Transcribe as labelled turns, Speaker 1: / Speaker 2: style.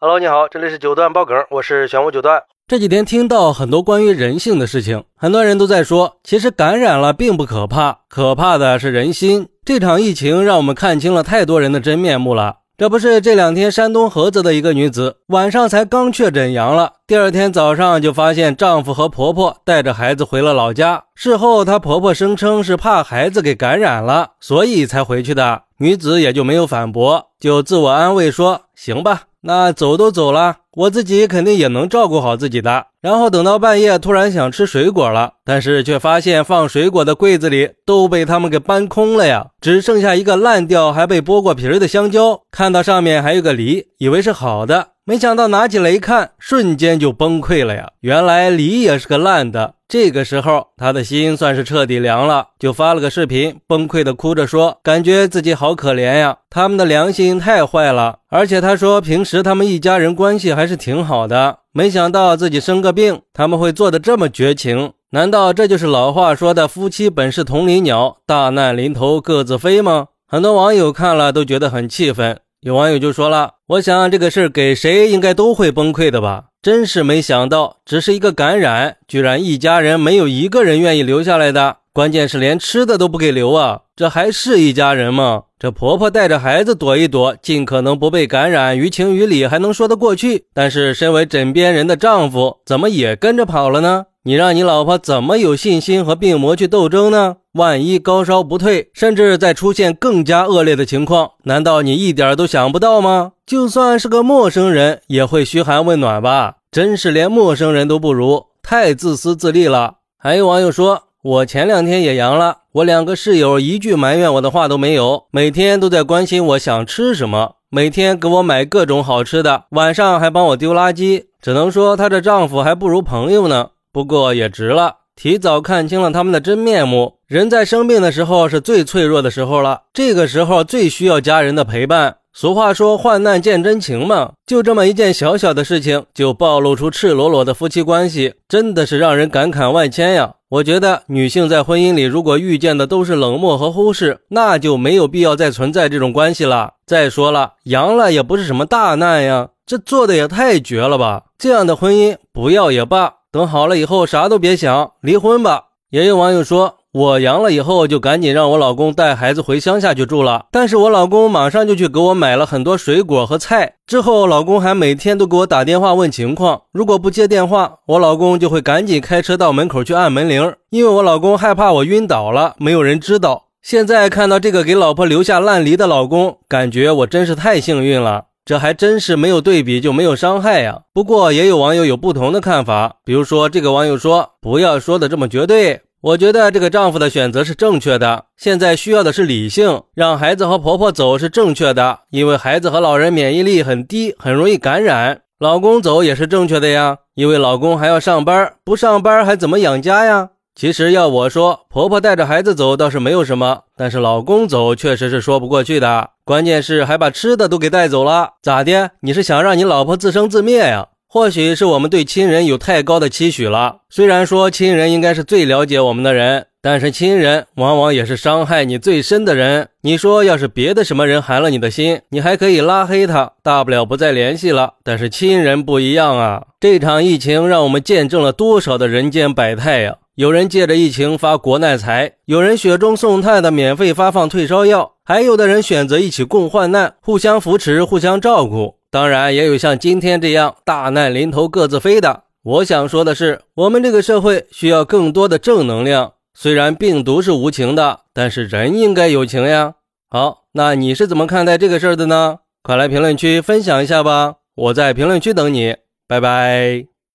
Speaker 1: Hello，你好，这里是九段爆梗，我是玄武九段。
Speaker 2: 这几天听到很多关于人性的事情，很多人都在说，其实感染了并不可怕，可怕的是人心。这场疫情让我们看清了太多人的真面目了。这不是这两天山东菏泽的一个女子，晚上才刚确诊阳了，第二天早上就发现丈夫和婆婆带着孩子回了老家。事后她婆婆声称是怕孩子给感染了，所以才回去的。女子也就没有反驳，就自我安慰说：“行吧。”那走都走了，我自己肯定也能照顾好自己的。然后等到半夜，突然想吃水果了，但是却发现放水果的柜子里都被他们给搬空了呀，只剩下一个烂掉还被剥过皮的香蕉。看到上面还有个梨，以为是好的，没想到拿起来一看，瞬间就崩溃了呀！原来梨也是个烂的。这个时候，他的心算是彻底凉了，就发了个视频，崩溃的哭着说：“感觉自己好可怜呀，他们的良心太坏了。”而且他说，平时他们一家人关系还是挺好的，没想到自己生个病，他们会做的这么绝情。难道这就是老话说的“夫妻本是同林鸟，大难临头各自飞”吗？很多网友看了都觉得很气愤。有网友就说了：“我想这个事给谁应该都会崩溃的吧。”真是没想到，只是一个感染，居然一家人没有一个人愿意留下来的。关键是连吃的都不给留啊！这还是一家人吗？这婆婆带着孩子躲一躲，尽可能不被感染，于情于理还能说得过去。但是身为枕边人的丈夫，怎么也跟着跑了呢？你让你老婆怎么有信心和病魔去斗争呢？万一高烧不退，甚至再出现更加恶劣的情况，难道你一点都想不到吗？就算是个陌生人，也会嘘寒问暖吧？真是连陌生人都不如，太自私自利了。还有网友说，我前两天也阳了，我两个室友一句埋怨我的话都没有，每天都在关心我想吃什么，每天给我买各种好吃的，晚上还帮我丢垃圾。只能说她这丈夫还不如朋友呢。不过也值了，提早看清了他们的真面目。人在生病的时候是最脆弱的时候了，这个时候最需要家人的陪伴。俗话说“患难见真情”嘛，就这么一件小小的事情，就暴露出赤裸裸的夫妻关系，真的是让人感慨万千呀！我觉得女性在婚姻里如果遇见的都是冷漠和忽视，那就没有必要再存在这种关系了。再说了，阳了也不是什么大难呀，这做的也太绝了吧！这样的婚姻不要也罢，等好了以后啥都别想，离婚吧。也有网友说。我阳了以后，就赶紧让我老公带孩子回乡下去住了。但是我老公马上就去给我买了很多水果和菜。之后，老公还每天都给我打电话问情况。如果不接电话，我老公就会赶紧开车到门口去按门铃，因为我老公害怕我晕倒了，没有人知道。现在看到这个给老婆留下烂梨的老公，感觉我真是太幸运了。这还真是没有对比就没有伤害呀。不过也有网友有不同的看法，比如说这个网友说：“不要说的这么绝对。”我觉得这个丈夫的选择是正确的。现在需要的是理性，让孩子和婆婆走是正确的，因为孩子和老人免疫力很低，很容易感染。老公走也是正确的呀，因为老公还要上班，不上班还怎么养家呀？其实要我说，婆婆带着孩子走倒是没有什么，但是老公走确实是说不过去的。关键是还把吃的都给带走了，咋的？你是想让你老婆自生自灭呀？或许是我们对亲人有太高的期许了。虽然说亲人应该是最了解我们的人，但是亲人往往也是伤害你最深的人。你说，要是别的什么人寒了你的心，你还可以拉黑他，大不了不再联系了。但是亲人不一样啊！这场疫情让我们见证了多少的人间百态呀！有人借着疫情发国难财，有人雪中送炭的免费发放退烧药，还有的人选择一起共患难，互相扶持，互相照顾。当然，也有像今天这样大难临头各自飞的。我想说的是，我们这个社会需要更多的正能量。虽然病毒是无情的，但是人应该有情呀。好，那你是怎么看待这个事儿的呢？快来评论区分享一下吧！我在评论区等你，拜拜。